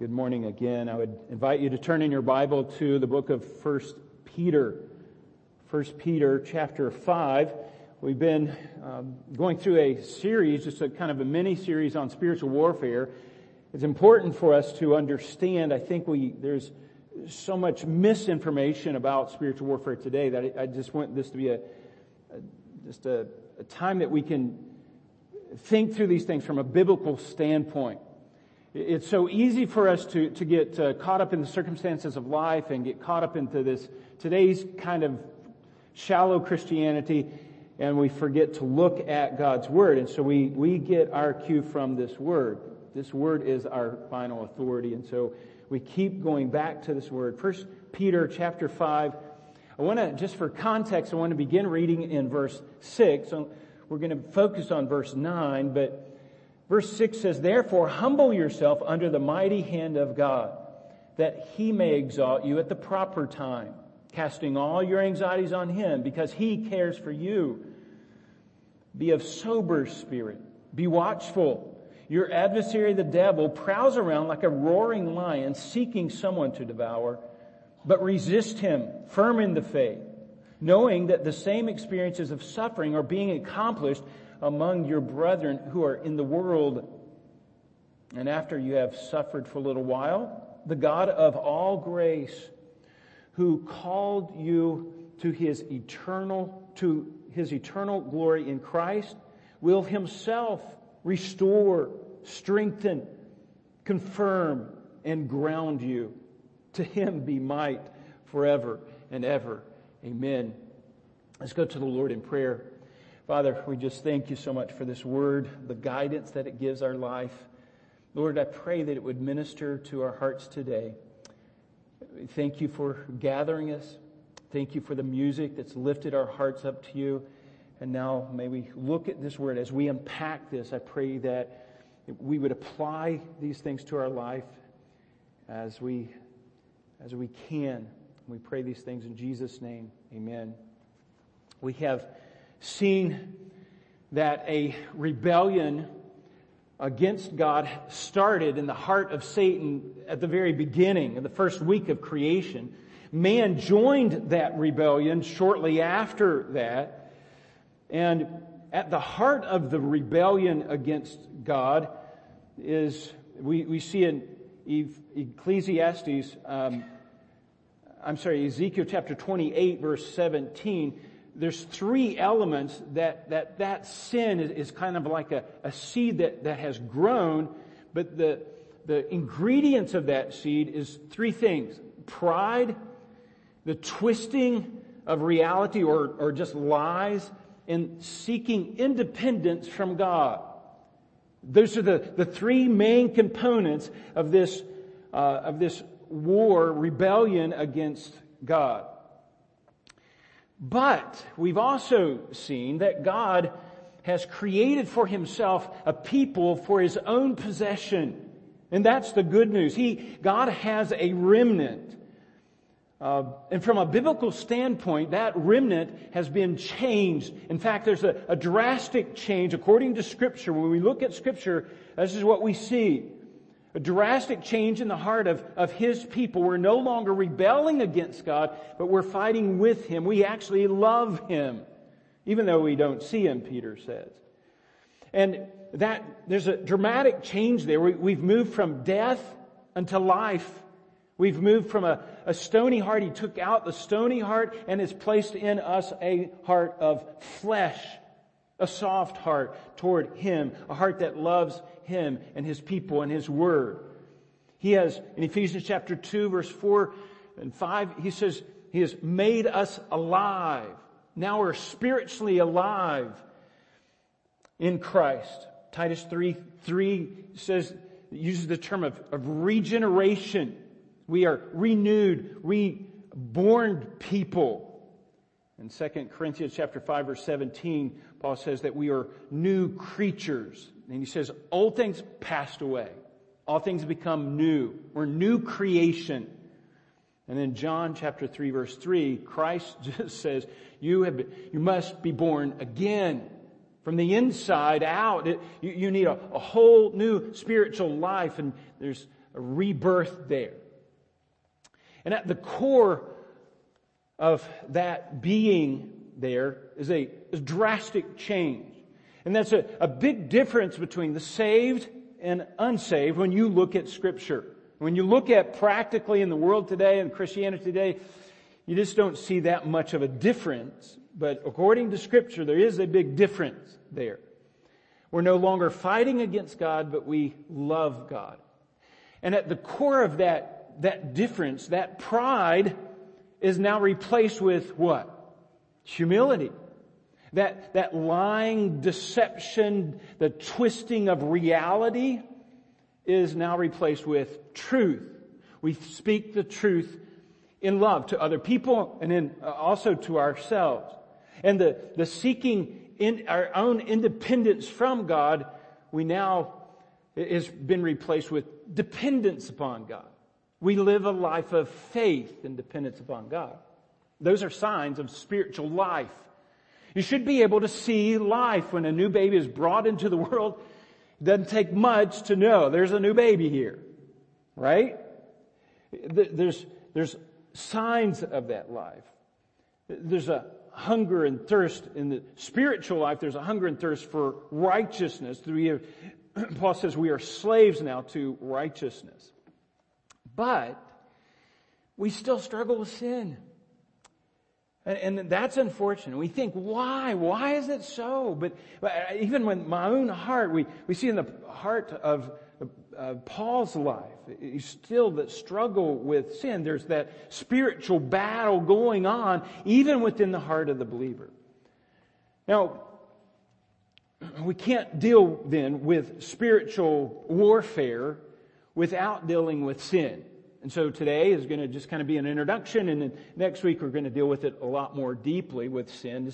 Good morning again. I would invite you to turn in your Bible to the book of First Peter. First Peter chapter 5. We've been um, going through a series, just a kind of a mini series on spiritual warfare. It's important for us to understand. I think we, there's so much misinformation about spiritual warfare today that I just want this to be a, a just a, a time that we can think through these things from a biblical standpoint. It's so easy for us to, to get uh, caught up in the circumstances of life and get caught up into this today's kind of shallow Christianity and we forget to look at God's Word. And so we, we get our cue from this Word. This Word is our final authority. And so we keep going back to this Word. First Peter chapter 5. I want to, just for context, I want to begin reading in verse 6. So we're going to focus on verse 9, but Verse 6 says, Therefore, humble yourself under the mighty hand of God, that he may exalt you at the proper time, casting all your anxieties on him, because he cares for you. Be of sober spirit. Be watchful. Your adversary, the devil, prowls around like a roaring lion, seeking someone to devour. But resist him, firm in the faith, knowing that the same experiences of suffering are being accomplished among your brethren who are in the world. And after you have suffered for a little while, the God of all grace, who called you to his eternal, to his eternal glory in Christ, will himself restore, strengthen, confirm, and ground you. To him be might forever and ever. Amen. Let's go to the Lord in prayer. Father, we just thank you so much for this word, the guidance that it gives our life. Lord, I pray that it would minister to our hearts today. Thank you for gathering us. Thank you for the music that's lifted our hearts up to you. And now may we look at this word as we unpack this. I pray that we would apply these things to our life as we, as we can. We pray these things in Jesus' name. Amen. We have seen that a rebellion against God started in the heart of Satan at the very beginning, in the first week of creation. Man joined that rebellion shortly after that. And at the heart of the rebellion against God is, we, we see in Ecclesiastes, um, I'm sorry, Ezekiel chapter 28 verse 17, there's three elements that that, that sin is, is kind of like a, a seed that, that has grown, but the, the ingredients of that seed is three things. Pride, the twisting of reality or, or just lies, and seeking independence from God. Those are the, the three main components of this, uh, of this war, rebellion against God. But we've also seen that God has created for himself a people for his own possession. And that's the good news. He, God has a remnant. Uh, and from a biblical standpoint, that remnant has been changed. In fact, there's a, a drastic change according to scripture. When we look at scripture, this is what we see a drastic change in the heart of, of his people. We're no longer rebelling against God, but we're fighting with him. We actually love him, even though we don't see him, Peter says. And that, there's a dramatic change there. We, have moved from death unto life. We've moved from a, a stony heart. He took out the stony heart and has placed in us a heart of flesh a soft heart toward Him, a heart that loves Him and His people and His Word. He has, in Ephesians chapter 2 verse 4 and 5, He says, He has made us alive. Now we're spiritually alive in Christ. Titus 3, 3 says, uses the term of, of regeneration. We are renewed, reborn people. In 2 Corinthians chapter 5 verse 17, Paul says that we are new creatures. And he says, old things passed away. All things become new. We're new creation. And then John chapter 3 verse 3, Christ just says, you have been, you must be born again. From the inside out, it, you, you, need a, a whole new spiritual life. And there's a rebirth there. And at the core of that being there is a, drastic change. And that's a, a big difference between the saved and unsaved when you look at scripture. When you look at practically in the world today and Christianity today, you just don't see that much of a difference. But according to scripture, there is a big difference there. We're no longer fighting against God, but we love God. And at the core of that, that difference, that pride is now replaced with what? Humility. That, that lying deception, the twisting of reality is now replaced with truth. We speak the truth in love to other people and in, uh, also to ourselves. And the, the seeking in our own independence from God, we now has been replaced with dependence upon God. We live a life of faith and dependence upon God. Those are signs of spiritual life. You should be able to see life when a new baby is brought into the world. It doesn't take much to know there's a new baby here, right? There's, there's signs of that life. There's a hunger and thirst in the spiritual life. There's a hunger and thirst for righteousness. Paul says we are slaves now to righteousness. But we still struggle with sin. And, and, that's unfortunate. We think, why? Why is it so? But, but even with my own heart, we, we see in the heart of uh, Paul's life, still that struggle with sin. There's that spiritual battle going on, even within the heart of the believer. Now, we can't deal then with spiritual warfare without dealing with sin. And so today is going to just kind of be an introduction, and then next week we're going to deal with it a lot more deeply with sin.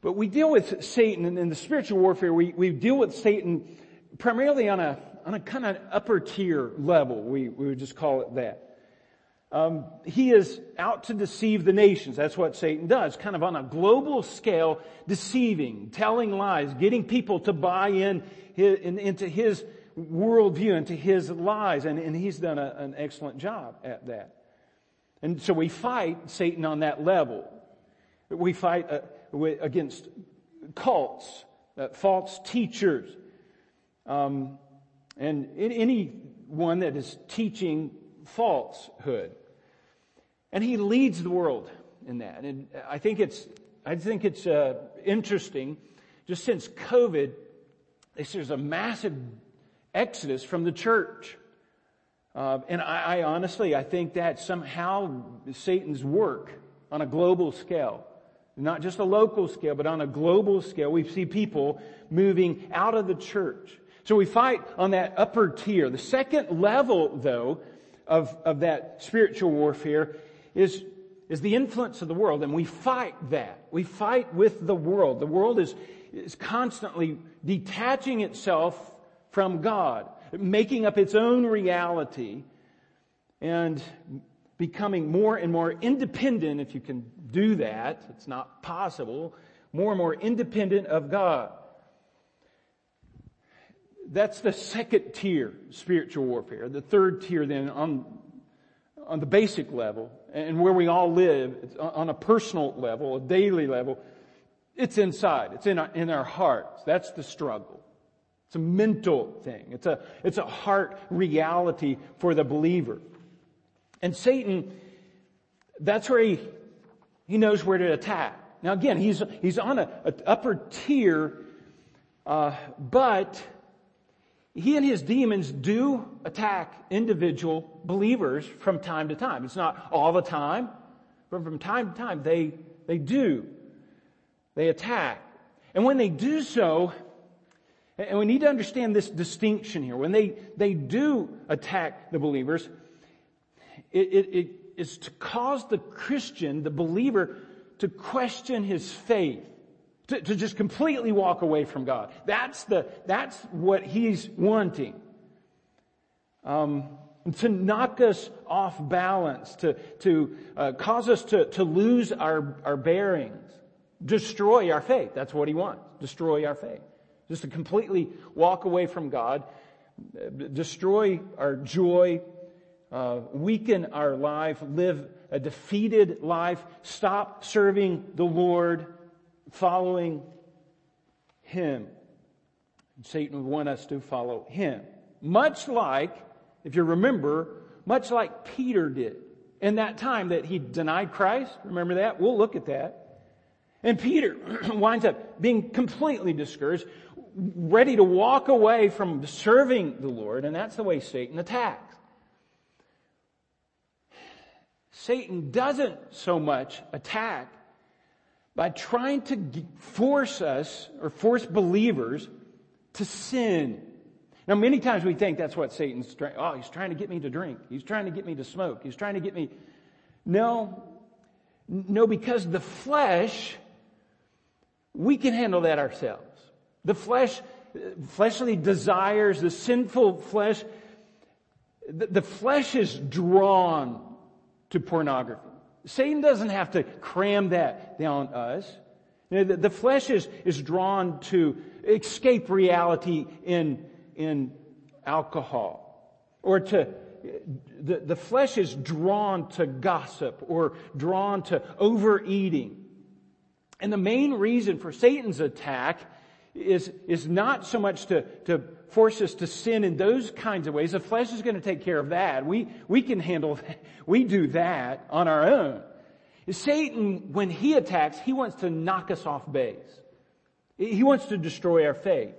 But we deal with Satan, and in the spiritual warfare, we, we deal with Satan primarily on a, on a kind of upper tier level. We, we would just call it that. Um, he is out to deceive the nations. That's what Satan does, kind of on a global scale, deceiving, telling lies, getting people to buy in, in into his worldview into his lies, and, and he's done a, an excellent job at that. And so we fight Satan on that level. We fight uh, against cults, uh, false teachers, um, and anyone that is teaching falsehood. And he leads the world in that. And I think it's, I think it's uh, interesting. Just since COVID, there's a massive exodus from the church. Uh, and I, I, honestly, I think that somehow Satan's work on a global scale, not just a local scale, but on a global scale, we see people moving out of the church. So we fight on that upper tier. The second level, though, of, of that spiritual warfare is, is the influence of the world, and we fight that. We fight with the world. The world is, is constantly detaching itself from God, making up its own reality and becoming more and more independent, if you can do that, it's not possible, more and more independent of God. That's the second tier, spiritual warfare. The third tier then on, on the basic level and where we all live, on a personal level, a daily level, it's inside. It's in our, in our hearts. That's the struggle. It's a mental thing. It's a, it's a heart reality for the believer. And Satan, that's where he, he knows where to attack. Now again, he's, he's on a, a upper tier, uh, but he and his demons do attack individual believers from time to time. It's not all the time, but from time to time they, they do. They attack. And when they do so, and we need to understand this distinction here. When they, they do attack the believers, it, it, it is to cause the Christian, the believer, to question his faith. To, to just completely walk away from God. That's the, that's what he's wanting. Um, to knock us off balance, to, to uh, cause us to, to lose our, our bearings, destroy our faith. That's what he wants. Destroy our faith just to completely walk away from God. destroy our joy, uh, weaken our life, live a defeated life, stop serving the Lord, following Him. Satan would want us to follow Him. Much like, if you remember, much like Peter did in that time that he denied Christ. Remember that? We'll look at that. And Peter winds up being completely discouraged, ready to walk away from serving the Lord, and that's the way Satan attacks. Satan doesn't so much attack by trying to force us or force believers to sin. Now, many times we think that's what Satan's trying, oh, he's trying to get me to drink. He's trying to get me to smoke. He's trying to get me. No, no, because the flesh, we can handle that ourselves. The flesh, fleshly desires, the sinful flesh, the, flesh is drawn to pornography. Satan doesn't have to cram that down us. You know, the, the, flesh is, is drawn to escape reality in, in alcohol or to the, the flesh is drawn to gossip or drawn to overeating. And the main reason for Satan's attack is, is not so much to, to force us to sin in those kinds of ways. The flesh is going to take care of that. We, we can handle that. We do that on our own. Satan, when he attacks, he wants to knock us off base. He wants to destroy our faith.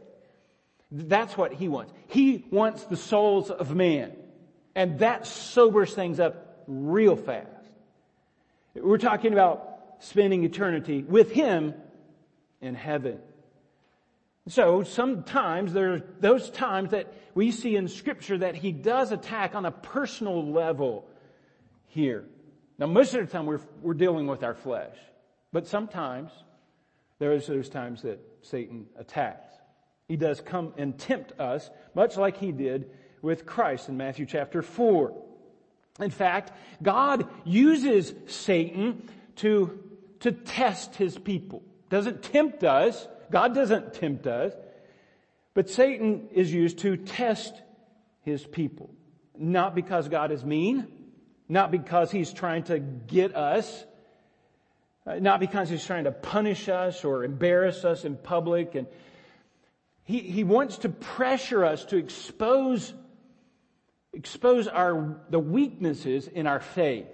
That's what he wants. He wants the souls of man. And that sobers things up real fast. We're talking about spending eternity with him in heaven. So sometimes there are those times that we see in scripture that he does attack on a personal level here. Now most of the time we're, we're dealing with our flesh, but sometimes there's those times that Satan attacks. He does come and tempt us, much like he did with Christ in Matthew chapter 4. In fact, God uses Satan to, to test his people. Doesn't tempt us, God doesn't tempt us, but Satan is used to test his people. Not because God is mean, not because he's trying to get us, uh, not because he's trying to punish us or embarrass us in public. And he, he wants to pressure us to expose, expose our, the weaknesses in our faith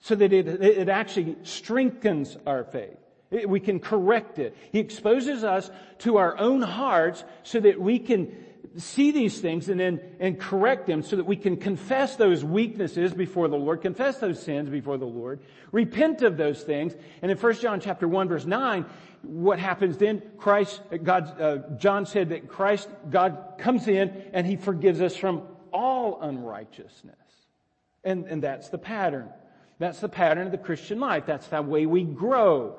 so that it, it actually strengthens our faith. We can correct it. He exposes us to our own hearts so that we can see these things and then and correct them so that we can confess those weaknesses before the Lord, confess those sins before the Lord, repent of those things. And in 1 John chapter 1 verse 9, what happens then? Christ, God, uh, John said that Christ, God comes in and he forgives us from all unrighteousness. And, and that's the pattern. That's the pattern of the Christian life. That's the way we grow.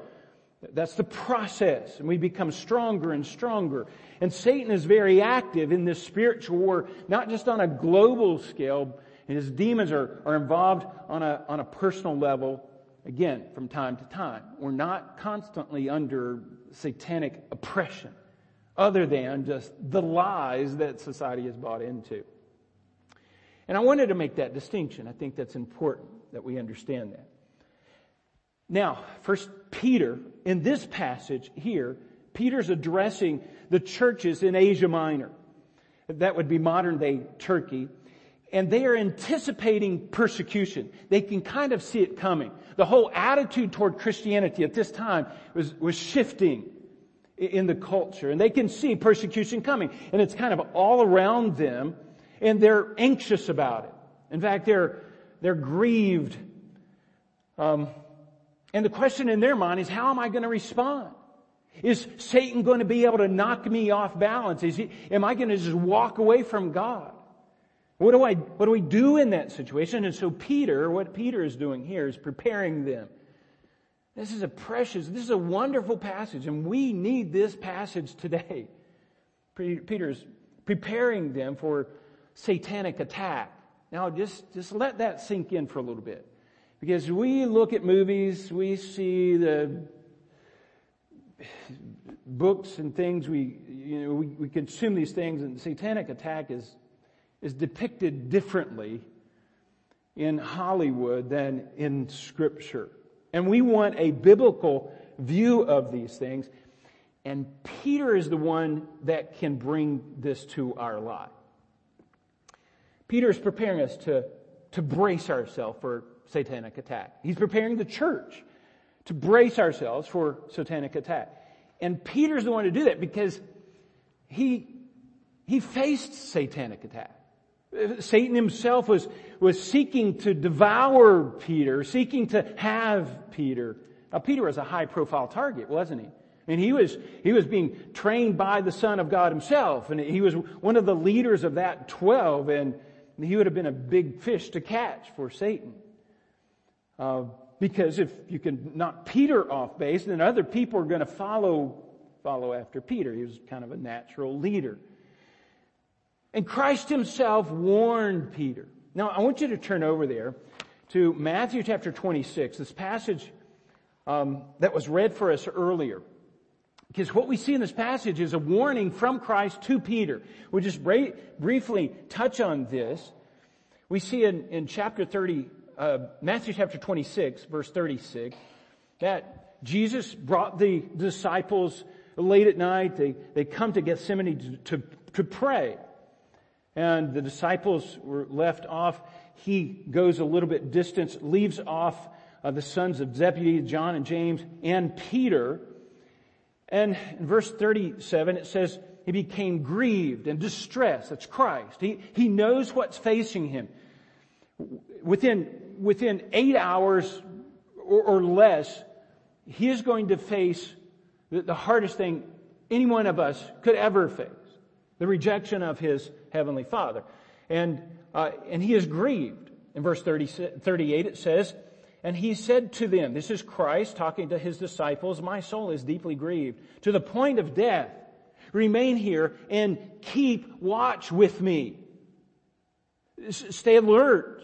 That's the process. And we become stronger and stronger. And Satan is very active in this spiritual war, not just on a global scale. And his demons are, are involved on a, on a personal level, again, from time to time. We're not constantly under satanic oppression, other than just the lies that society has bought into. And I wanted to make that distinction. I think that's important that we understand that. Now, first Peter, in this passage here, Peter's addressing the churches in Asia Minor. That would be modern day Turkey. And they are anticipating persecution. They can kind of see it coming. The whole attitude toward Christianity at this time was, was shifting in the culture. And they can see persecution coming. And it's kind of all around them. And they're anxious about it. In fact, they're, they're grieved. Um, and the question in their mind is, how am I going to respond? Is Satan going to be able to knock me off balance? Is he, am I going to just walk away from God? What do I, what do we do in that situation? And so Peter, what Peter is doing here is preparing them. This is a precious, this is a wonderful passage and we need this passage today. Peter's preparing them for satanic attack. Now just, just let that sink in for a little bit. Because we look at movies, we see the books and things, we, you know, we, we consume these things and satanic attack is, is depicted differently in Hollywood than in scripture. And we want a biblical view of these things. And Peter is the one that can bring this to our life. Peter is preparing us to, to brace ourselves for satanic attack. He's preparing the church to brace ourselves for satanic attack. And Peter's the one to do that because he, he faced satanic attack. Satan himself was, was seeking to devour Peter, seeking to have Peter. Now Peter was a high profile target, wasn't he? And he was, he was being trained by the Son of God himself, and he was one of the leaders of that twelve, and he would have been a big fish to catch for Satan. Uh, because if you can knock Peter off base, then other people are going to follow, follow after Peter. He was kind of a natural leader. And Christ himself warned Peter. Now, I want you to turn over there to Matthew chapter 26, this passage um, that was read for us earlier. Because what we see in this passage is a warning from Christ to Peter. We'll just bra- briefly touch on this. We see in, in chapter 30, uh, Matthew chapter 26, verse 36, that Jesus brought the disciples late at night. They, they come to Gethsemane to, to, to pray. And the disciples were left off. He goes a little bit distance, leaves off uh, the sons of Zebedee, John and James, and Peter. And in verse 37, it says, he became grieved and distressed. That's Christ. He, he knows what's facing him. Within, within eight hours or, or less, he is going to face the, the hardest thing any one of us could ever face. The rejection of his heavenly father. And, uh, and he is grieved. In verse 30, 38 it says, and he said to them, this is Christ talking to his disciples, my soul is deeply grieved to the point of death. Remain here and keep watch with me. Stay alert.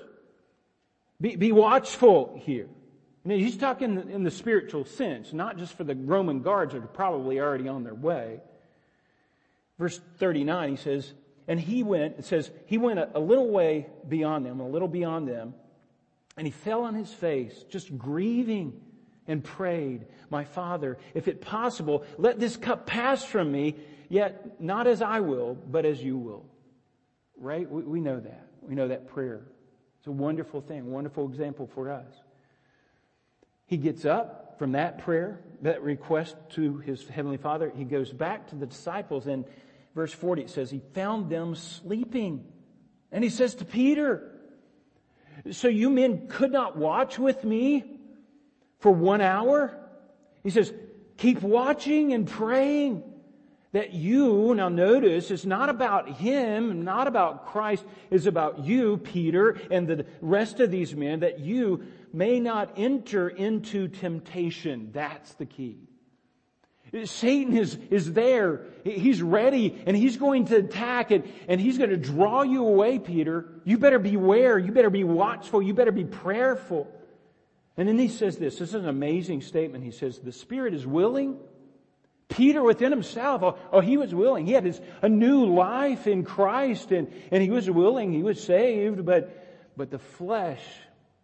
Be, be watchful here. Now, he's talking in the spiritual sense, not just for the Roman guards that are probably already on their way. Verse 39, he says, and he went, it says, he went a, a little way beyond them, a little beyond them, and he fell on his face, just grieving and prayed, My Father, if it possible, let this cup pass from me, yet not as I will, but as you will. Right? We, we know that. We know that prayer. It's a wonderful thing, wonderful example for us. He gets up from that prayer, that request to his heavenly father. He goes back to the disciples and verse 40 it says, he found them sleeping. And he says to Peter, so you men could not watch with me for one hour? He says, keep watching and praying that you, now notice, it's not about him, not about Christ, it's about you, Peter, and the rest of these men, that you may not enter into temptation. That's the key. Satan is, is there. He's ready and he's going to attack and, and he's going to draw you away, Peter. You better beware. You better be watchful. You better be prayerful. And then he says this. This is an amazing statement. He says, the spirit is willing. Peter within himself, oh, oh he was willing. He had his, a new life in Christ and, and he was willing. He was saved, but, but the flesh,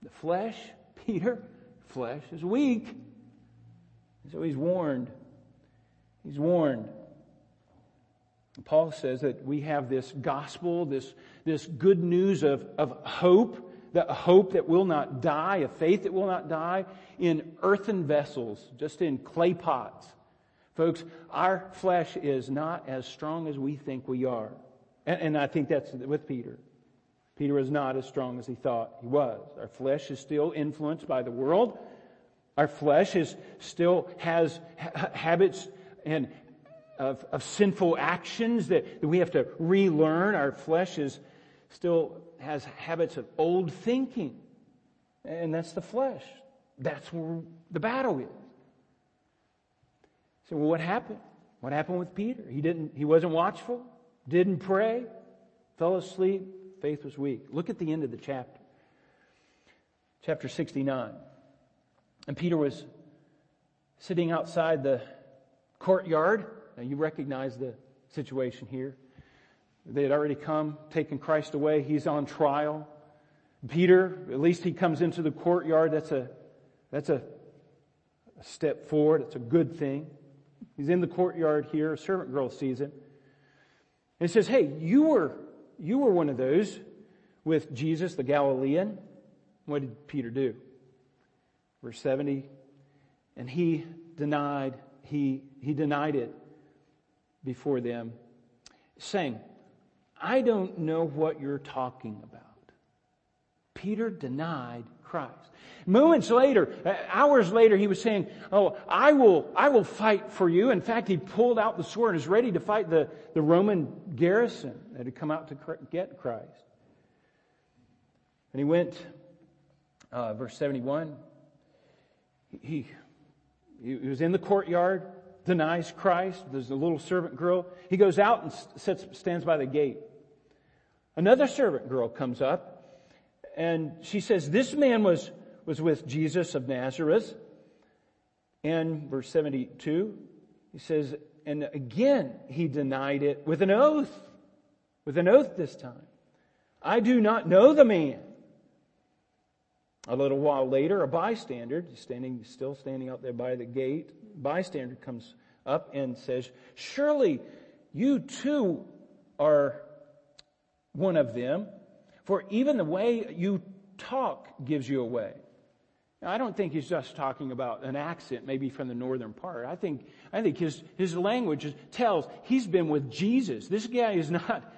the flesh, Peter, flesh is weak. So he's warned. He's warned. Paul says that we have this gospel, this, this good news of, of hope, that hope that will not die, a faith that will not die in earthen vessels, just in clay pots. Folks, our flesh is not as strong as we think we are. And, and I think that's with Peter. Peter is not as strong as he thought he was. Our flesh is still influenced by the world. Our flesh is still has ha- habits and of, of sinful actions that, that we have to relearn. Our flesh is still has habits of old thinking. And that's the flesh. That's where the battle is. So well, what happened? What happened with Peter? He didn't, he wasn't watchful, didn't pray, fell asleep, faith was weak. Look at the end of the chapter. Chapter 69. And Peter was sitting outside the courtyard. Now you recognize the situation here. They had already come, taken Christ away. He's on trial. Peter, at least he comes into the courtyard. That's a, that's a, a step forward. It's a good thing. He's in the courtyard here. A servant girl sees him. And says, Hey, you were, you were one of those with Jesus, the Galilean. What did Peter do? Verse 70. And he denied, he, he denied it before them, saying, I don't know what you're talking about. Peter denied Christ. Moments later, uh, hours later, he was saying, Oh, I will, I will fight for you. In fact, he pulled out the sword and was ready to fight the, the Roman garrison that had come out to get Christ. And he went, uh, verse 71, he, he was in the courtyard, denies Christ. There's a little servant girl. He goes out and sits, stands by the gate. Another servant girl comes up and she says, this man was was with Jesus of Nazareth. And verse 72, he says, and again he denied it with an oath, with an oath this time. I do not know the man. A little while later, a bystander, standing, still standing out there by the gate, bystander comes up and says, surely you too are one of them, for even the way you talk gives you away. Now, I don't think he's just talking about an accent, maybe from the northern part. I think, I think his, his language tells he's been with Jesus. This guy is not.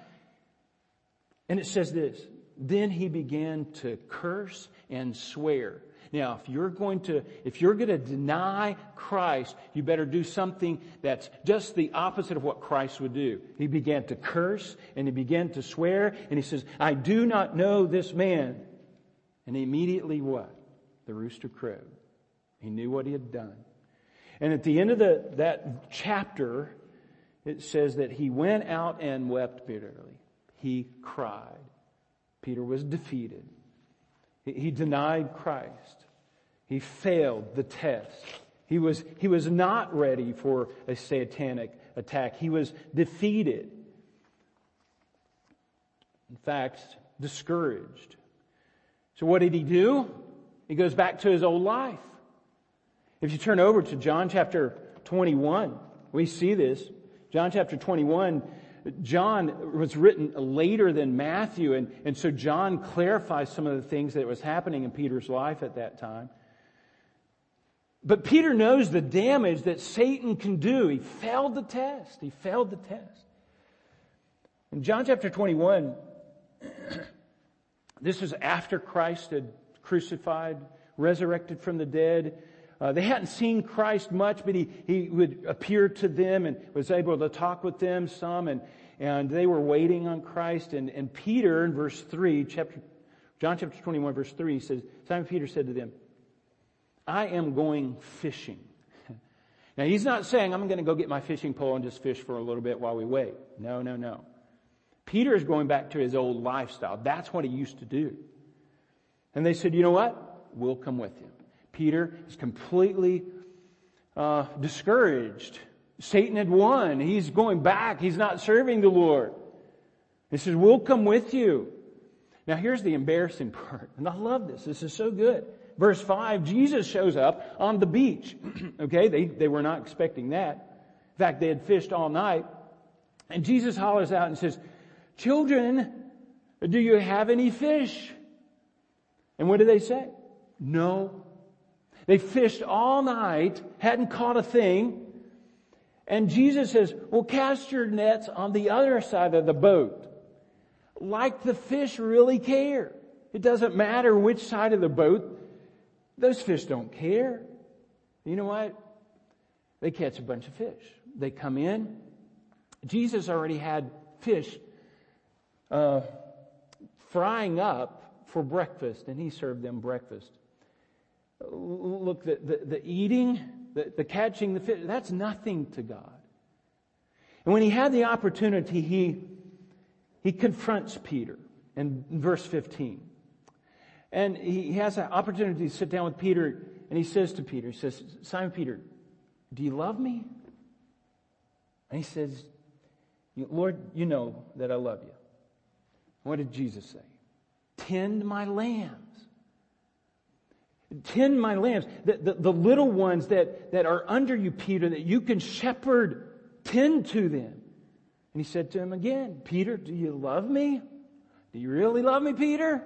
And it says this, then he began to curse and swear. Now, if you're going to, if you're going to deny Christ, you better do something that's just the opposite of what Christ would do. He began to curse and he began to swear and he says, I do not know this man. And immediately what? the rooster crowed. He knew what he had done. And at the end of the, that chapter, it says that he went out and wept bitterly. He cried. Peter was defeated. He, he denied Christ. He failed the test. He was, he was not ready for a satanic attack. He was defeated. In fact, discouraged. So what did he do? He goes back to his old life. If you turn over to John chapter 21, we see this. John chapter 21, John was written later than Matthew, and, and so John clarifies some of the things that was happening in Peter's life at that time. But Peter knows the damage that Satan can do. He failed the test. He failed the test. In John chapter 21, this is after Christ had crucified, resurrected from the dead. Uh, they hadn't seen Christ much, but he, he would appear to them and was able to talk with them some, and, and they were waiting on Christ. And, and Peter, in verse 3, chapter, John chapter 21, verse 3, he says, Simon Peter said to them, I am going fishing. Now he's not saying, I'm going to go get my fishing pole and just fish for a little bit while we wait. No, no, no. Peter is going back to his old lifestyle. That's what he used to do. And they said, you know what? We'll come with you. Peter is completely uh, discouraged. Satan had won. He's going back. He's not serving the Lord. He says, we'll come with you. Now here's the embarrassing part. And I love this. This is so good. Verse 5, Jesus shows up on the beach. okay, they, they were not expecting that. In fact, they had fished all night. And Jesus hollers out and says, Children, do you have any fish? And what do they say? No. They fished all night, hadn't caught a thing. And Jesus says, well, cast your nets on the other side of the boat. Like the fish really care. It doesn't matter which side of the boat. Those fish don't care. You know what? They catch a bunch of fish. They come in. Jesus already had fish uh, frying up for breakfast, and he served them breakfast. Look, the, the, the eating, the, the catching the fish, that's nothing to God. And when he had the opportunity, he, he confronts Peter in verse 15. And he has an opportunity to sit down with Peter, and he says to Peter, he says, Simon Peter, do you love me? And he says, Lord, you know that I love you. What did Jesus say? Tend my lambs. Tend my lambs. The, the, the, little ones that, that are under you, Peter, that you can shepherd, tend to them. And he said to him again, Peter, do you love me? Do you really love me, Peter?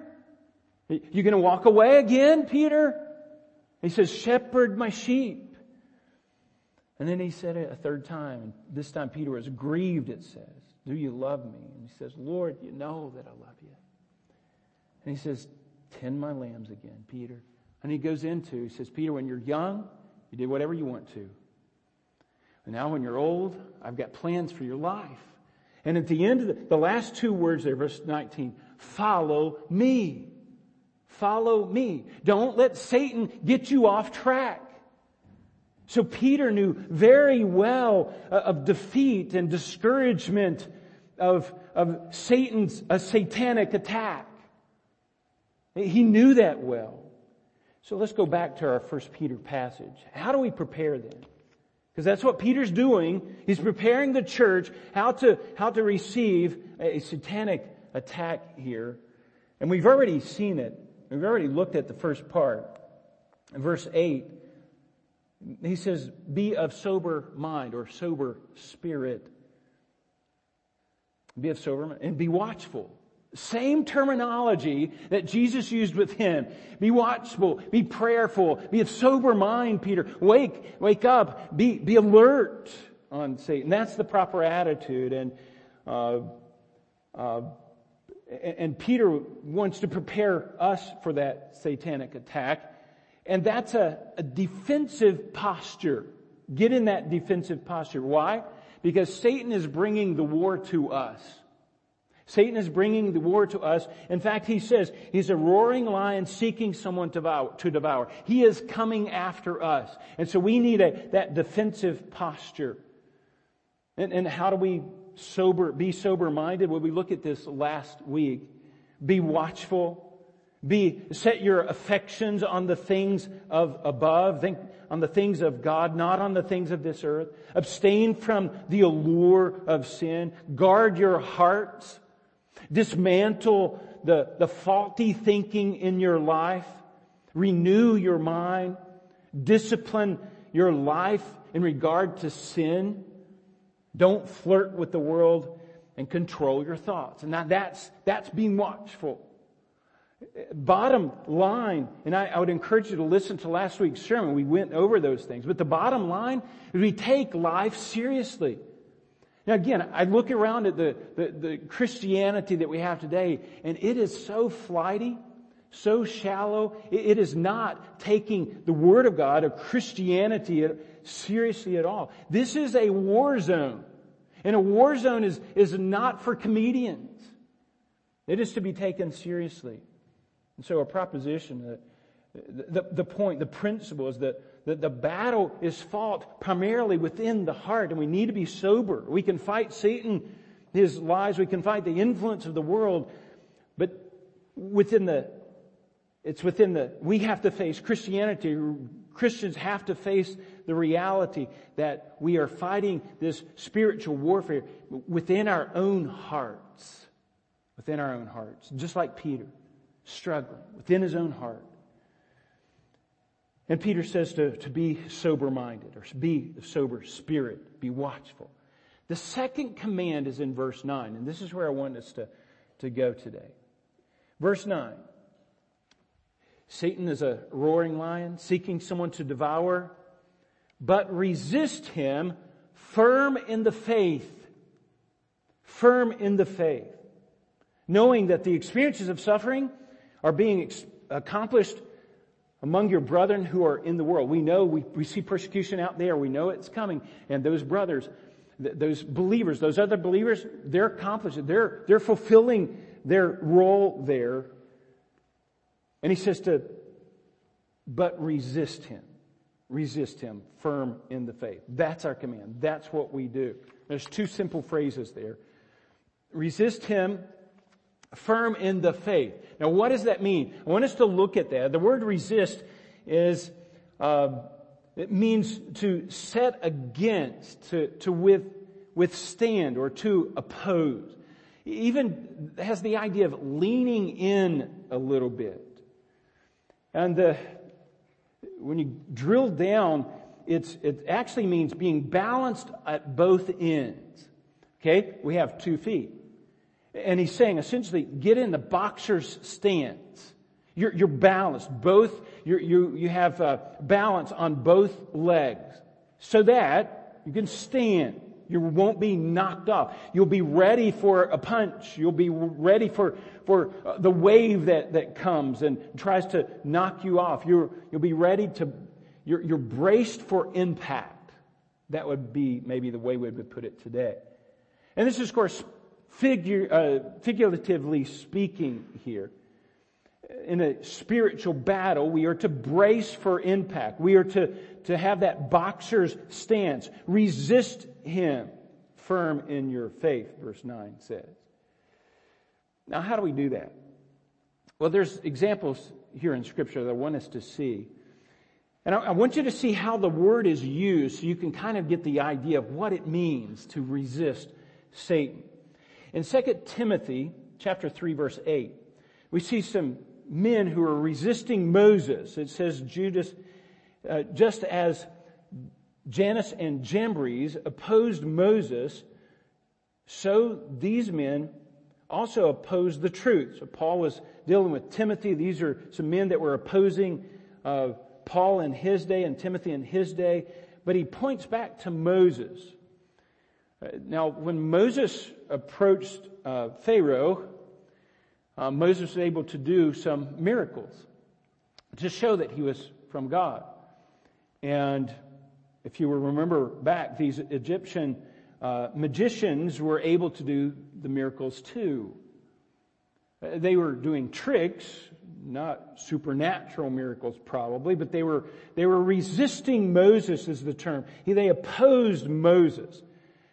You going to walk away again, Peter? He says, shepherd my sheep. And then he said it a third time. And this time Peter was grieved, it says. Do you love me? And he says, Lord, you know that I love you. And he says, tend my lambs again, Peter. And he goes into, he says, Peter, when you're young, you did whatever you want to. And now when you're old, I've got plans for your life. And at the end of the, the last two words there, verse 19, follow me. Follow me. Don't let Satan get you off track. So Peter knew very well uh, of defeat and discouragement of, of Satan's, a satanic attack. He knew that well. So let's go back to our first Peter passage. How do we prepare then? Because that's what Peter's doing. He's preparing the church how to, how to receive a satanic attack here. And we've already seen it. We've already looked at the first part. In verse 8, he says, be of sober mind or sober spirit. Be of sober mind and be watchful. Same terminology that Jesus used with him. Be watchful, be prayerful, be of sober mind, Peter. Wake, wake up, be, be alert on Satan. That's the proper attitude. And, uh, uh, and Peter wants to prepare us for that satanic attack. And that's a, a defensive posture. Get in that defensive posture. Why? Because Satan is bringing the war to us. Satan is bringing the war to us. In fact, he says he's a roaring lion seeking someone to devour. To devour. He is coming after us. And so we need a, that defensive posture. And, and how do we sober, be sober minded? When we look at this last week. Be watchful. Be, set your affections on the things of above. Think on the things of God, not on the things of this earth. Abstain from the allure of sin. Guard your hearts. Dismantle the, the faulty thinking in your life. Renew your mind. Discipline your life in regard to sin. Don't flirt with the world and control your thoughts. And now that's, that's being watchful. Bottom line, and I, I, would encourage you to listen to last week's sermon. We went over those things. But the bottom line is we take life seriously. Now again, I look around at the, the, the Christianity that we have today, and it is so flighty, so shallow. It, it is not taking the Word of God of Christianity seriously at all. This is a war zone. And a war zone is, is not for comedians. It is to be taken seriously. And so a proposition, the, the, the point, the principle is that that the battle is fought primarily within the heart and we need to be sober. We can fight Satan, his lies, we can fight the influence of the world, but within the, it's within the, we have to face Christianity, Christians have to face the reality that we are fighting this spiritual warfare within our own hearts. Within our own hearts. Just like Peter, struggling within his own heart. And Peter says to, to be sober minded or be sober spirit, be watchful. The second command is in verse 9, and this is where I want us to, to go today. Verse 9 Satan is a roaring lion seeking someone to devour, but resist him firm in the faith. Firm in the faith. Knowing that the experiences of suffering are being ex- accomplished among your brethren who are in the world. We know we, we see persecution out there. We know it's coming. And those brothers, th- those believers, those other believers, they're accomplishing. They're, they're fulfilling their role there. And he says to, but resist him. Resist him firm in the faith. That's our command. That's what we do. There's two simple phrases there. Resist him firm in the faith. Now, what does that mean? I want us to look at that. The word resist is, uh, it means to set against, to, to with, withstand or to oppose. Even has the idea of leaning in a little bit. And the, when you drill down, it's, it actually means being balanced at both ends. Okay? We have two feet. And he's saying essentially, get in the boxer's stance. You're, you're balanced. Both, you're, you, you have uh, balance on both legs so that you can stand. You won't be knocked off. You'll be ready for a punch. You'll be ready for, for uh, the wave that, that comes and tries to knock you off. You're, you'll be ready to, you're, you're braced for impact. That would be maybe the way we would put it today. And this is, of course, figure, uh, figuratively speaking here in a spiritual battle, we are to brace for impact. We are to, to have that boxer's stance. Resist him firm in your faith, verse 9 says. Now, how do we do that? Well, there's examples here in scripture that I want us to see. And I, I want you to see how the word is used so you can kind of get the idea of what it means to resist Satan. In 2 Timothy chapter 3 verse 8, we see some men who are resisting Moses. It says Judas, uh, just as Jannes and Jambres opposed Moses, so these men also opposed the truth. So Paul was dealing with Timothy. These are some men that were opposing uh, Paul in his day and Timothy in his day. But he points back to Moses. Uh, now, when Moses approached uh, Pharaoh, uh, Moses was able to do some miracles to show that he was from God. And if you will remember back, these Egyptian uh, magicians were able to do the miracles too. Uh, they were doing tricks, not supernatural miracles probably, but they were, they were resisting Moses is the term. They opposed Moses.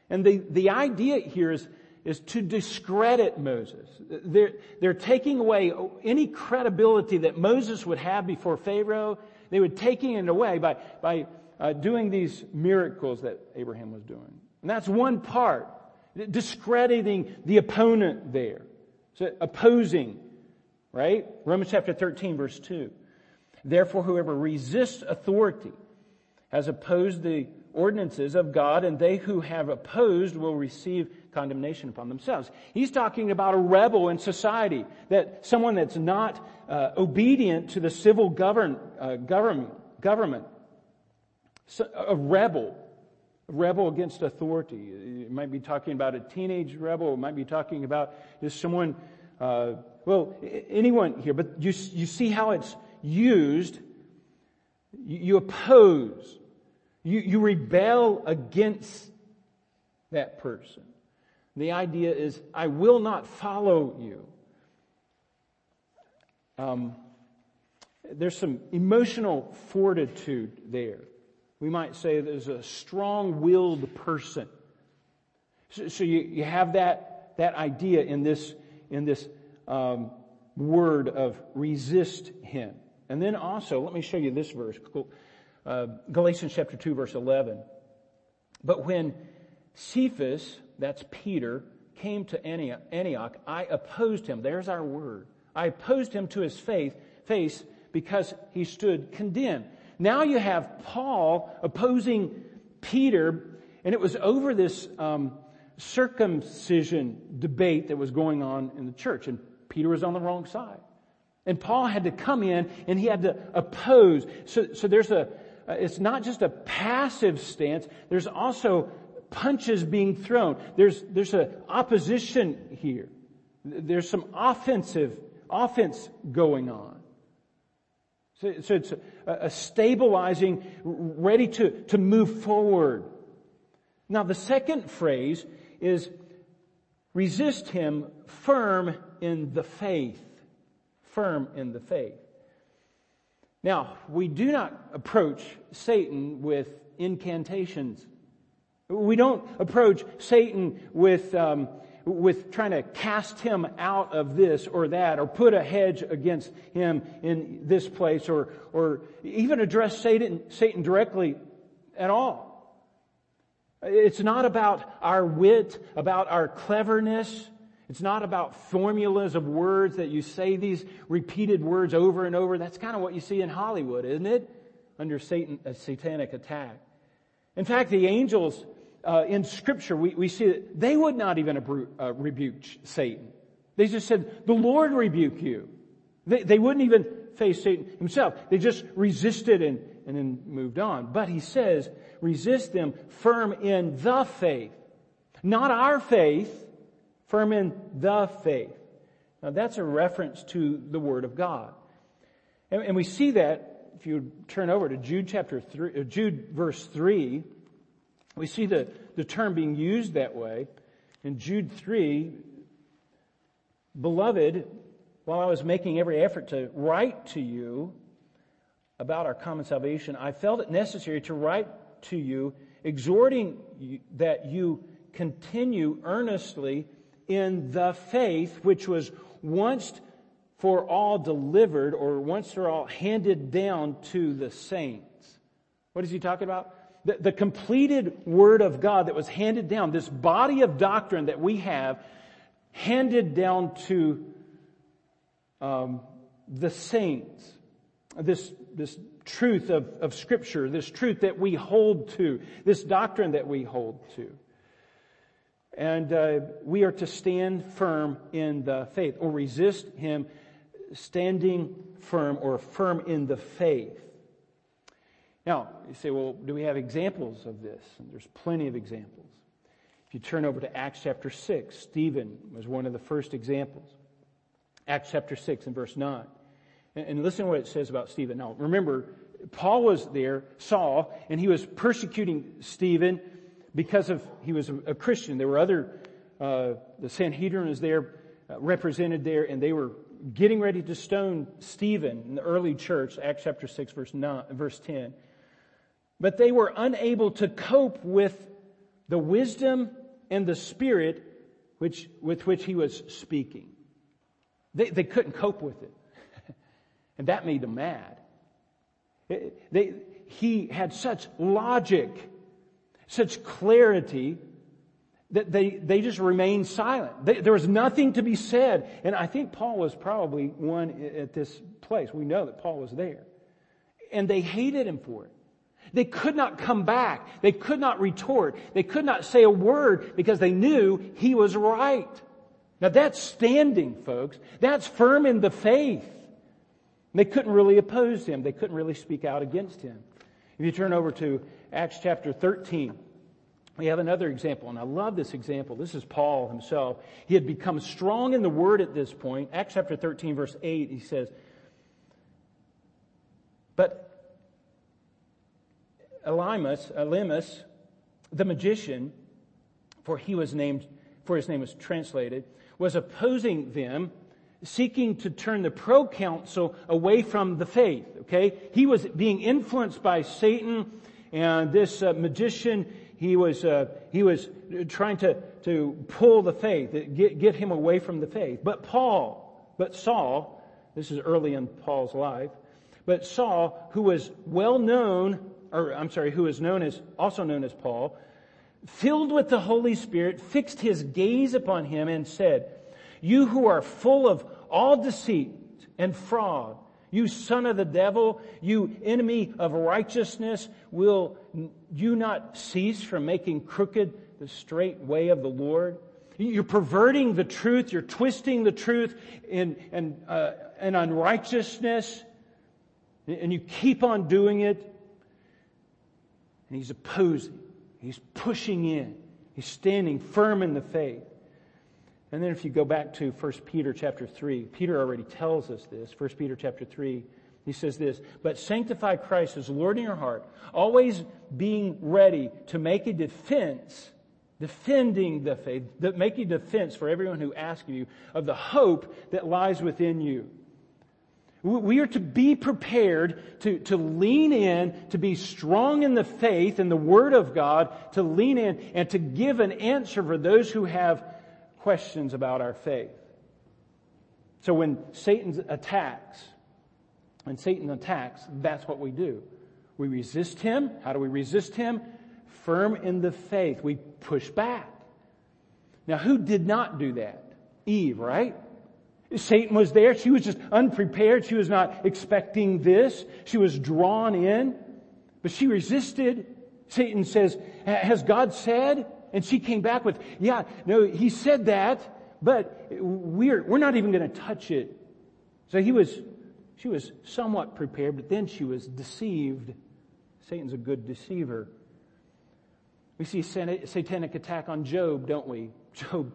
And the, the idea here is is to discredit Moses. They're, they're taking away any credibility that Moses would have before Pharaoh. They would taking it away by, by uh, doing these miracles that Abraham was doing. And that's one part. Discrediting the opponent there. So opposing, right? Romans chapter 13 verse 2. Therefore whoever resists authority has opposed the ordinances of God and they who have opposed will receive condemnation upon themselves. He's talking about a rebel in society, that someone that's not uh, obedient to the civil govern, uh, government, government. So, a rebel, a rebel against authority. You might be talking about a teenage rebel. It might be talking about just someone, uh, well, anyone here. But you you see how it's used. You oppose. You, you rebel against that person. The idea is, I will not follow you. Um, there's some emotional fortitude there. We might say there's a strong-willed person. So, so you, you have that, that idea in this, in this um, word of resist him. And then also, let me show you this verse, uh, Galatians chapter 2 verse 11. But when Cephas, that's Peter, came to Antioch, I opposed him. There's our word. I opposed him to his faith, face because he stood condemned. Now you have Paul opposing Peter, and it was over this um, circumcision debate that was going on in the church, and Peter was on the wrong side. And Paul had to come in and he had to oppose. So, so there's a, Uh, it's not just a passive stance, there's also punches being thrown. There's, there's an opposition here. There's some offensive, offense going on. So, so it's a, a stabilizing, ready to, to move forward. Now the second phrase is resist him firm in the faith. Firm in the faith. Now, we do not approach Satan with incantations we don't approach Satan with, um, with trying to cast him out of this or that or put a hedge against him in this place or, or even address Satan, Satan directly at all. It's not about our wit, about our cleverness. It's not about formulas of words that you say these repeated words over and over. That's kind of what you see in Hollywood, isn't it? Under Satan, a satanic attack. In fact, the angels uh, in Scripture, we, we see that they would not even uh, rebuke Satan. They just said, "The Lord rebuke you." They, they wouldn't even face Satan himself. They just resisted and, and then moved on. But he says, resist them firm in the faith. Not our faith, firm in the faith. Now that's a reference to the Word of God. And, and we see that if you turn over to Jude chapter three, uh, Jude verse three, we see the, the term being used that way. In Jude 3, Beloved, while I was making every effort to write to you about our common salvation, I felt it necessary to write to you, exhorting you that you continue earnestly in the faith which was once for all delivered or once for all handed down to the saints. What is he talking about? The, the completed word of God that was handed down, this body of doctrine that we have handed down to um, the saints. This, this truth of, of scripture, this truth that we hold to, this doctrine that we hold to. And uh, we are to stand firm in the faith or resist him standing firm or firm in the faith. Now, you say, well, do we have examples of this? And there's plenty of examples. If you turn over to Acts chapter 6, Stephen was one of the first examples. Acts chapter 6 and verse 9. And, listen to what it says about Stephen. Now, remember, Paul was there, Saul, and he was persecuting Stephen because of, he was a, Christian. There were other, uh, the Sanhedrin was there, uh, represented there, and they were getting ready to stone Stephen in the early church, Acts chapter 6 verse 9, verse 10. But they were unable to cope with the wisdom and the spirit which, with which he was speaking. They, they couldn't cope with it. and that made them mad. They, he had such logic, such clarity, that they, they just remained silent. They, there was nothing to be said. And I think Paul was probably one at this place. We know that Paul was there. And they hated him for it. They could not come back. They could not retort. They could not say a word because they knew he was right. Now that's standing, folks. That's firm in the faith. They couldn't really oppose him. They couldn't really speak out against him. If you turn over to Acts chapter 13, we have another example, and I love this example. This is Paul himself. He had become strong in the word at this point. Acts chapter 13 verse 8, he says, But Elymas, Elymas, the magician, for he was named, for his name was translated, was opposing them, seeking to turn the proconsul away from the faith. Okay, he was being influenced by Satan, and this uh, magician, he was uh, he was trying to to pull the faith, get get him away from the faith. But Paul, but Saul, this is early in Paul's life, but Saul, who was well known or I'm sorry, who is known as, also known as Paul, filled with the Holy Spirit, fixed his gaze upon him and said, You who are full of all deceit and fraud, you son of the devil, you enemy of righteousness, will you not cease from making crooked the straight way of the Lord? You're perverting the truth, you're twisting the truth in, in, uh, in unrighteousness, and you keep on doing it and he's opposing. He's pushing in. He's standing firm in the faith. And then if you go back to 1 Peter chapter 3, Peter already tells us this. 1 Peter chapter 3, he says this, but sanctify Christ as Lord in your heart, always being ready to make a defense, defending the faith, make a defense for everyone who asks you of the hope that lies within you we are to be prepared to, to lean in, to be strong in the faith and the Word of God, to lean in and to give an answer for those who have questions about our faith. So when Satan attacks, when Satan attacks, that's what we do. We resist him. How do we resist him? firm in the faith. We push back. Now, who did not do that? Eve, right? Satan was there. She was just unprepared. She was not expecting this. She was drawn in, but she resisted. Satan says, has God said? And she came back with, yeah, no, he said that, but we're, we're not even going to touch it. So he was, she was somewhat prepared, but then she was deceived. Satan's a good deceiver. We see satanic attack on Job, don't we? Job,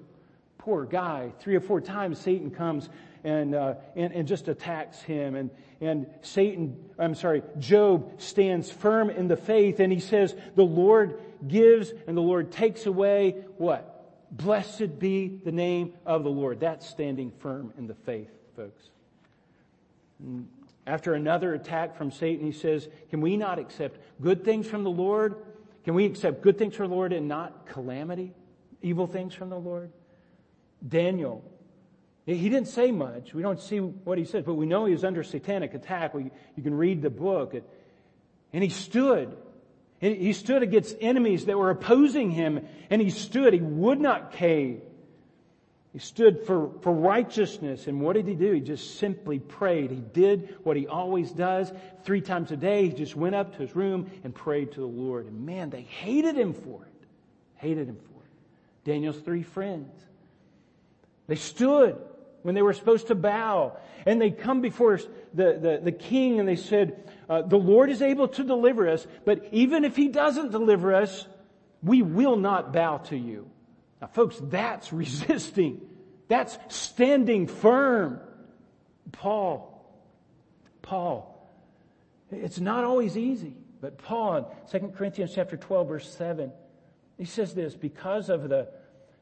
poor guy. Three or four times Satan comes and, uh, and, and just attacks him. And, and Satan, I'm sorry, Job stands firm in the faith and he says, the Lord gives and the Lord takes away what? Blessed be the name of the Lord. That's standing firm in the faith, folks. And after another attack from Satan, he says, can we not accept good things from the Lord? Can we accept good things from the Lord and not calamity? Evil things from the Lord? Daniel, he didn't say much. We don't see what he said, but we know he was under satanic attack. We, you can read the book. And he stood. He stood against enemies that were opposing him, and he stood. He would not cave. He stood for, for righteousness. And what did he do? He just simply prayed. He did what he always does. Three times a day, he just went up to his room and prayed to the Lord. And man, they hated him for it. Hated him for it. Daniel's three friends. They stood when they were supposed to bow. And they come before the, the, the king and they said, uh, the Lord is able to deliver us, but even if he doesn't deliver us, we will not bow to you. Now folks, that's resisting. That's standing firm. Paul, Paul, it's not always easy, but Paul in 2 Corinthians chapter 12 verse 7, he says this, because of the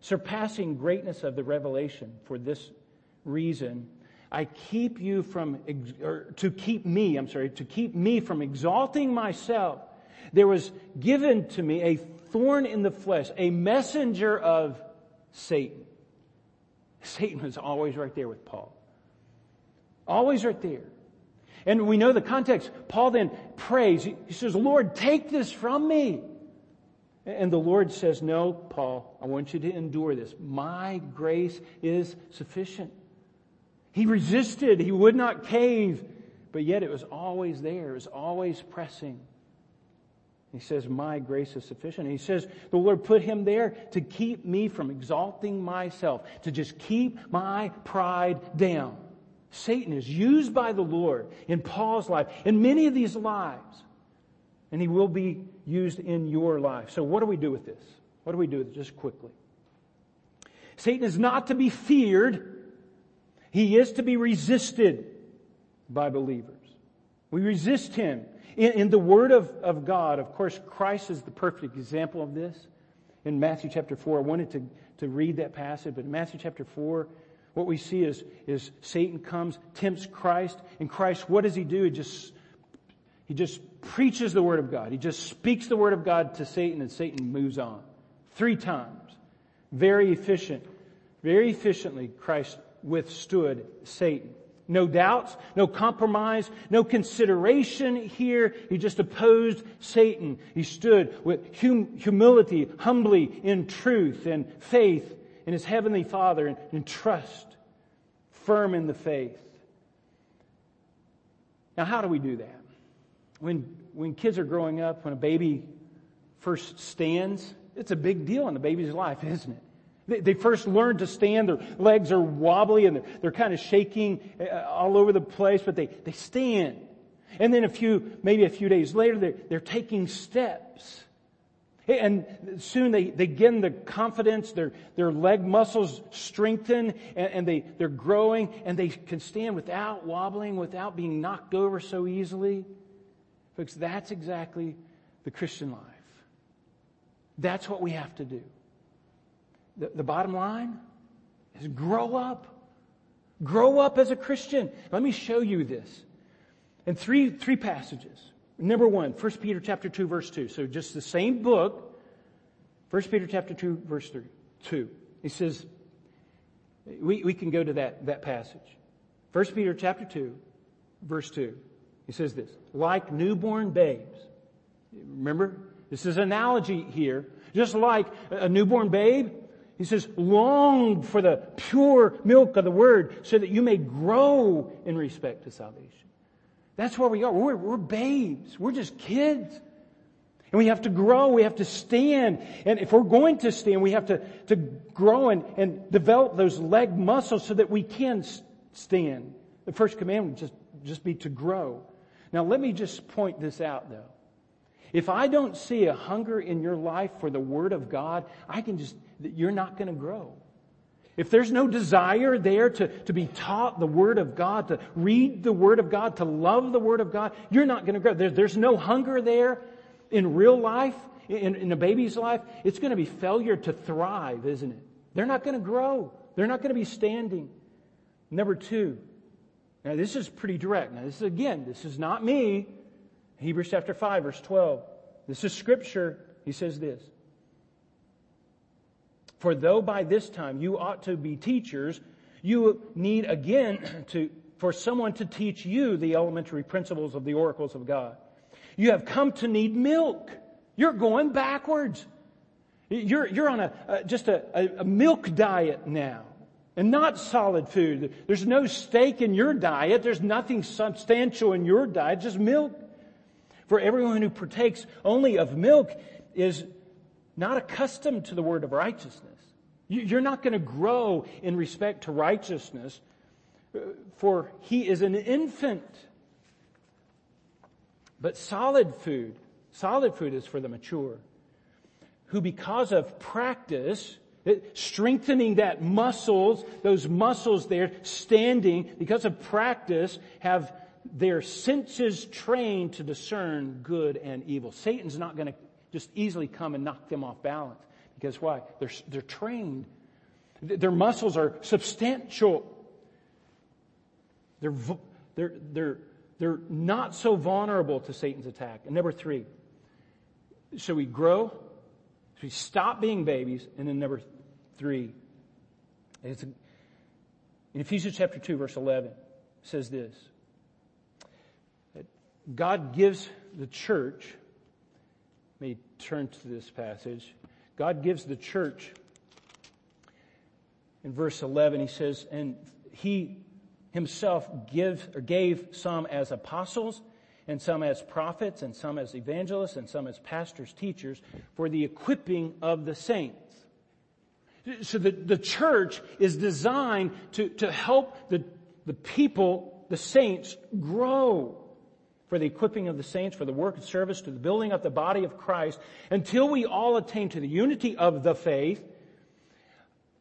surpassing greatness of the revelation for this reason, I keep you from, or to keep me, I'm sorry, to keep me from exalting myself. There was given to me a thorn in the flesh, a messenger of Satan. Satan was always right there with Paul. Always right there. And we know the context. Paul then prays. He says, Lord, take this from me. And the Lord says, No, Paul, I want you to endure this. My grace is sufficient. He resisted, he would not cave, but yet it was always there, it was always pressing. He says, My grace is sufficient. he says, The Lord put him there to keep me from exalting myself, to just keep my pride down. Satan is used by the Lord in Paul's life, in many of these lives. And he will be used in your life. So what do we do with this? What do we do with it? Just quickly. Satan is not to be feared. He is to be resisted by believers. We resist him. In, in, the Word of, of God, of course, Christ is the perfect example of this. In Matthew chapter 4, I wanted to, to read that passage, but in Matthew chapter 4, what we see is, is Satan comes, tempts Christ, and Christ, what does he do? He just he just preaches the Word of God. He just speaks the Word of God to Satan and Satan moves on. Three times. Very efficient. Very efficiently, Christ withstood Satan. No doubts, no compromise, no consideration here. He just opposed Satan. He stood with hum- humility, humbly in truth and faith in his heavenly Father and, and trust, firm in the faith. Now, how do we do that? when, when kids are growing up, when a baby first stands, it's a big deal in the baby's life, isn't it? They, first learn to stand, their legs are wobbly and they're, they're kind of shaking uh, all over the place, but they, they stand. And then a few, maybe a few days later, they're, they're taking steps. And soon they, they gain the confidence, their, their leg muscles strengthen, and, and they, they're growing, and they can stand without wobbling, without being knocked over so easily. Folks, that's exactly the Christian life. That's what we have to do. The, the bottom line is grow up. Grow up as a Christian. Let me show you this. In three, three passages. Number one, 1 Peter chapter 2 verse 2. So just the same book. 1 Peter chapter 2 verse 3, 2. He says, we, we can go to that, that passage. 1 Peter chapter 2 verse 2. He says this, like newborn babes. Remember? This is analogy here. Just like a newborn babe, he says, long for the pure milk of the word so that you may grow in respect to salvation. That's where we are. We're, we're babes. We're just kids. And we have to grow. We have to stand. And if we're going to stand, we have to, to grow and, and develop those leg muscles so that we can stand. The first commandment just, just be to grow. Now let me just point this out though. If I don't see a hunger in your life for the Word of God, I can just, you're not going to grow. If there's no desire there to, to be taught the Word of God, to read the Word of God, to love the Word of God, you're not going to grow. There, there's no hunger there in real life, in, in a baby's life. It's going to be failure to thrive, isn't it? They're not going to grow. They're not going to be standing. Number two. Now this is pretty direct. Now this is again, this is not me. Hebrews chapter 5 verse 12. This is scripture. He says this. For though by this time you ought to be teachers, you need again to, for someone to teach you the elementary principles of the oracles of God. You have come to need milk. You're going backwards. You're, you're on a, just a, a milk diet now and not solid food. There's no steak in your diet. There's nothing substantial in your diet, just milk. For everyone who partakes only of milk is not accustomed to the word of righteousness. You're not going to grow in respect to righteousness, uh, for he is an infant. But solid food, solid food is for the mature, who because of practice, strengthening that muscles, those muscles there, standing, because of practice, have their senses trained to discern good and evil. Satan's not going to just easily come and knock them off balance. Because why? They're, they're trained. Their muscles are substantial. They're, they're, they're, they're not so vulnerable to Satan's attack. And number three, so we grow, so we stop being babies, and then number three, it's in Ephesians chapter 2 verse 11 says this, God gives the church, may turn to this passage, God gives the church, in verse 11, he says, and he himself give, or gave some as apostles, and some as prophets, and some as evangelists, and some as pastors, teachers, for the equipping of the saints. So the, the church is designed to, to help the, the people, the saints, grow for the equipping of the saints, for the work and service, to the building up the body of Christ, until we all attain to the unity of the faith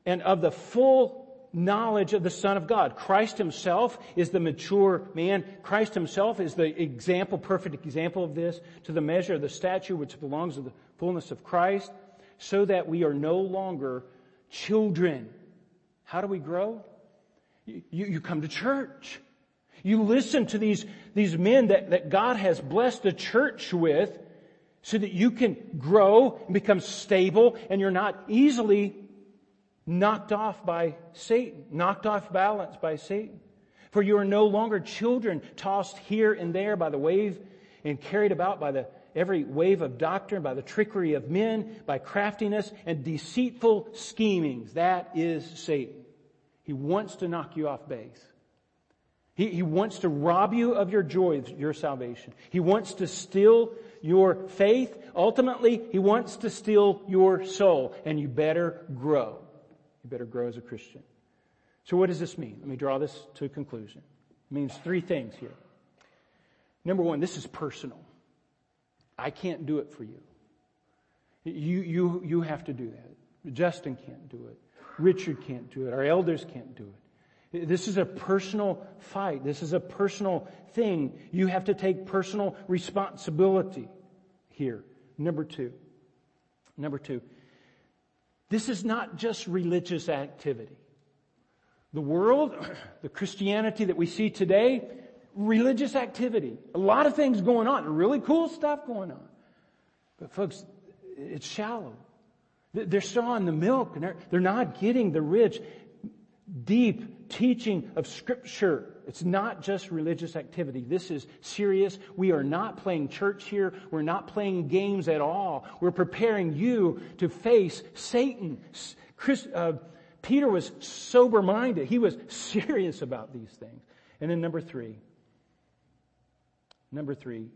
and of the full knowledge of the Son of God. Christ himself is the mature man. Christ himself is the example, perfect example of this, to the measure of the stature which belongs to the fullness of Christ, so that we are no longer children. How do we grow? You, you come to church. You listen to these, these men that, that God has blessed the church with so that you can grow and become stable and you're not easily knocked off by Satan, knocked off balance by Satan. For you are no longer children tossed here and there by the wave and carried about by the every wave of doctrine, by the trickery of men, by craftiness and deceitful schemings. That is Satan. He wants to knock you off base. He, he wants to rob you of your joy, your salvation. He wants to steal your faith. Ultimately, he wants to steal your soul. And you better grow. You better grow as a Christian. So what does this mean? Let me draw this to a conclusion. It means three things here. Number one, this is personal. I can't do it for you. You, you, you have to do that. Justin can't do it. Richard can't do it. Our elders can't do it. This is a personal fight. This is a personal thing. You have to take personal responsibility here. Number two. Number two. This is not just religious activity. The world, the Christianity that we see today, religious activity. A lot of things going on. Really cool stuff going on. But folks, it's shallow. They're still on the milk and they're, they're not getting the rich, deep teaching of scripture. It's not just religious activity. This is serious. We are not playing church here. We're not playing games at all. We're preparing you to face Satan. Chris, uh, Peter was sober minded. He was serious about these things. And then number three, number three,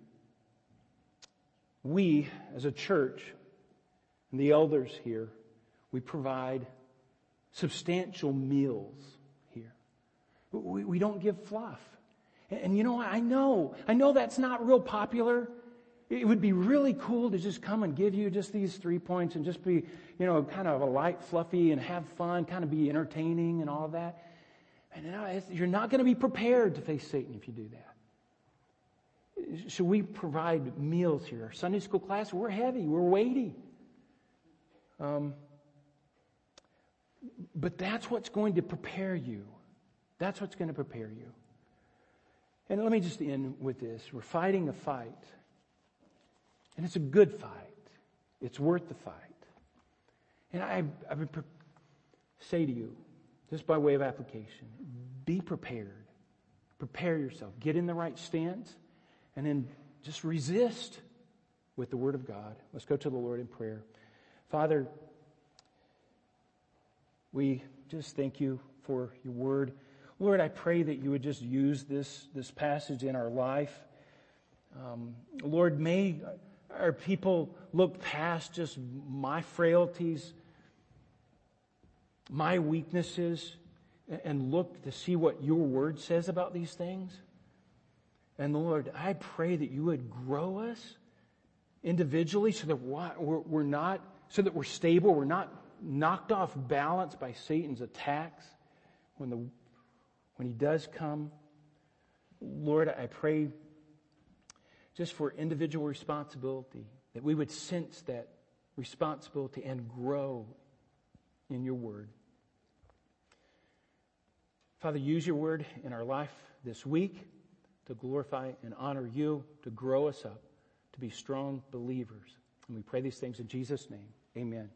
we as a church and the elders here, we provide substantial meals. We, we don't give fluff. And, and you know, I know, I know that's not real popular. It would be really cool to just come and give you just these three points and just be, you know, kind of a light, fluffy and have fun, kind of be entertaining and all of that. And you know, you're not going to be prepared to face Satan if you do that. Should we provide meals here? Sunday school class, we're heavy, we're weighty. Um, but that's what's going to prepare you. That's what's going to prepare you. And let me just end with this. We're fighting a fight. And it's a good fight. It's worth the fight. And I, I would pre- say to you, just by way of application, be prepared. Prepare yourself. Get in the right stance and then just resist with the Word of God. Let's go to the Lord in prayer. Father, we just thank you for your Word. Lord, I pray that you would just use this, this passage in our life. Um, Lord, may our people look past just my frailties, my weaknesses, and look to see what your word says about these things. And Lord, I pray that you would grow us individually so that we're not, so that we're stable, we're not knocked off balance by Satan's attacks when the, when he does come. Lord, I pray just for individual responsibility, that we would sense that responsibility and grow in your word. Father, use your word in our life this week to glorify and honor you, to grow us up, to be strong believers. And we pray these things in Jesus' name. Amen.